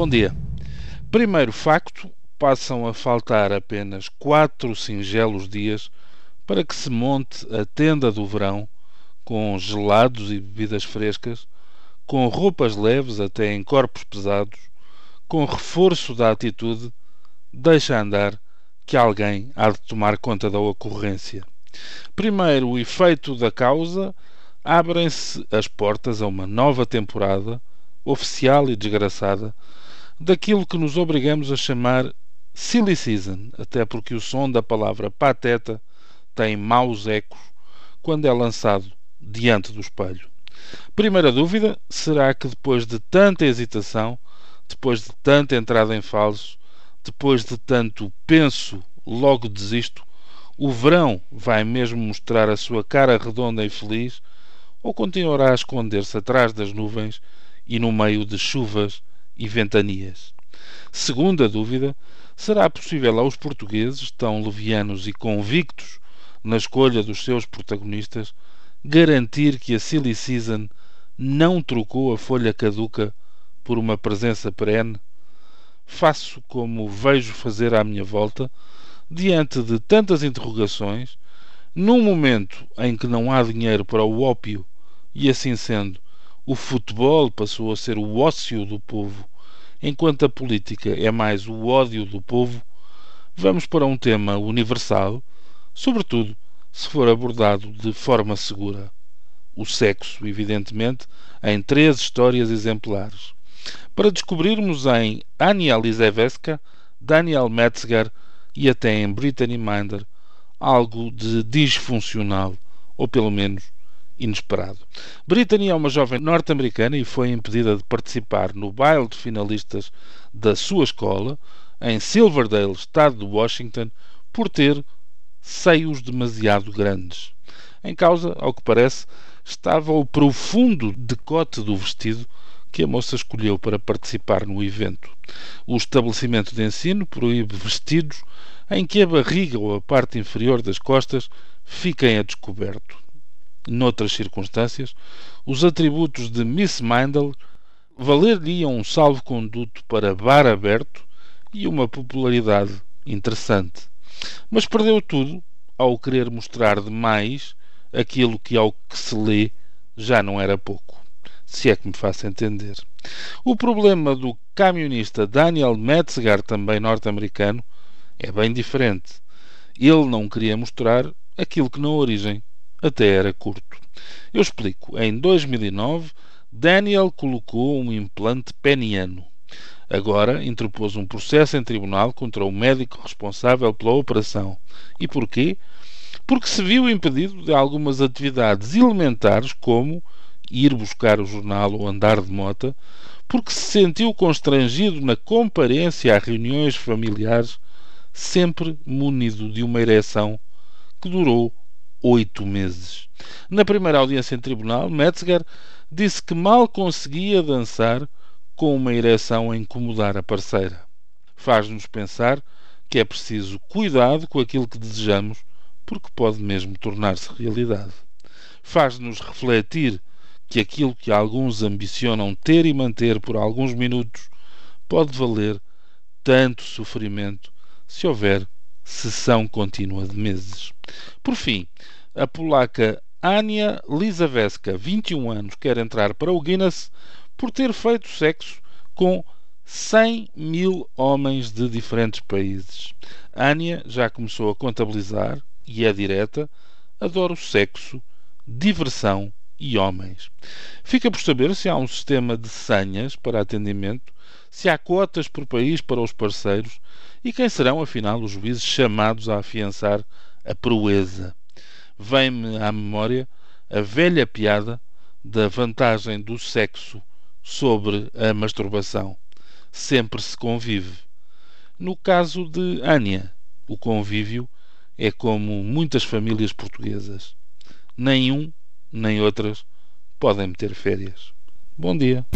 Bom dia. Primeiro facto: passam a faltar apenas quatro singelos dias para que se monte a tenda do verão, com gelados e bebidas frescas, com roupas leves até em corpos pesados, com reforço da atitude, deixa andar que alguém há de tomar conta da ocorrência. Primeiro, o efeito da causa, abrem-se as portas a uma nova temporada, oficial e desgraçada, daquilo que nos obrigamos a chamar silly season, até porque o som da palavra pateta tem maus ecos quando é lançado diante do espelho. Primeira dúvida: será que depois de tanta hesitação, depois de tanta entrada em falso, depois de tanto penso, logo desisto, o verão vai mesmo mostrar a sua cara redonda e feliz ou continuará a esconder-se atrás das nuvens e no meio de chuvas e ventanias. Segunda dúvida: será possível aos portugueses, tão levianos e convictos na escolha dos seus protagonistas, garantir que a Silly Season não trocou a folha caduca por uma presença perene? Faço como vejo fazer à minha volta, diante de tantas interrogações, num momento em que não há dinheiro para o ópio e assim sendo, o futebol passou a ser o ócio do povo, enquanto a política é mais o ódio do povo, vamos para um tema universal, sobretudo se for abordado de forma segura. O sexo, evidentemente, em três histórias exemplares. Para descobrirmos em Ania Lizeveska, Daniel Metzger e até em Brittany Minder algo de disfuncional, ou pelo menos inesperado. Brittany é uma jovem norte-americana e foi impedida de participar no baile de finalistas da sua escola, em Silverdale, estado de Washington, por ter seios demasiado grandes. Em causa, ao que parece, estava o profundo decote do vestido que a moça escolheu para participar no evento. O estabelecimento de ensino proíbe vestidos em que a barriga ou a parte inferior das costas fiquem a descoberto noutras circunstâncias, os atributos de Miss Mindle valer-lhe um salvo-conduto para bar aberto e uma popularidade interessante. Mas perdeu tudo ao querer mostrar demais aquilo que, ao que se lê, já não era pouco. Se é que me faço entender. O problema do camionista Daniel Metzger, também norte-americano, é bem diferente. Ele não queria mostrar aquilo que na origem até era curto. Eu explico. Em 2009, Daniel colocou um implante peniano. Agora interpôs um processo em tribunal contra o médico responsável pela operação. E porquê? Porque se viu impedido de algumas atividades elementares, como ir buscar o jornal ou andar de mota, porque se sentiu constrangido na comparência a reuniões familiares, sempre munido de uma ereção que durou oito meses. Na primeira audiência em tribunal, Metzger disse que mal conseguia dançar com uma ereção a incomodar a parceira. Faz-nos pensar que é preciso cuidado com aquilo que desejamos, porque pode mesmo tornar-se realidade. Faz-nos refletir que aquilo que alguns ambicionam ter e manter por alguns minutos pode valer tanto sofrimento se houver sessão contínua de meses. Por fim, a polaca Ania Lizaveska, 21 anos, quer entrar para o Guinness por ter feito sexo com 100 mil homens de diferentes países. Ania já começou a contabilizar e é direta. Adoro sexo, diversão e homens. Fica por saber se há um sistema de senhas para atendimento, se há cotas por país para os parceiros e quem serão, afinal, os juízes chamados a afiançar a proeza. Vem-me à memória a velha piada da vantagem do sexo sobre a masturbação. Sempre se convive. No caso de Ania, o convívio é como muitas famílias portuguesas. Nem um nem outras podem meter férias. Bom dia.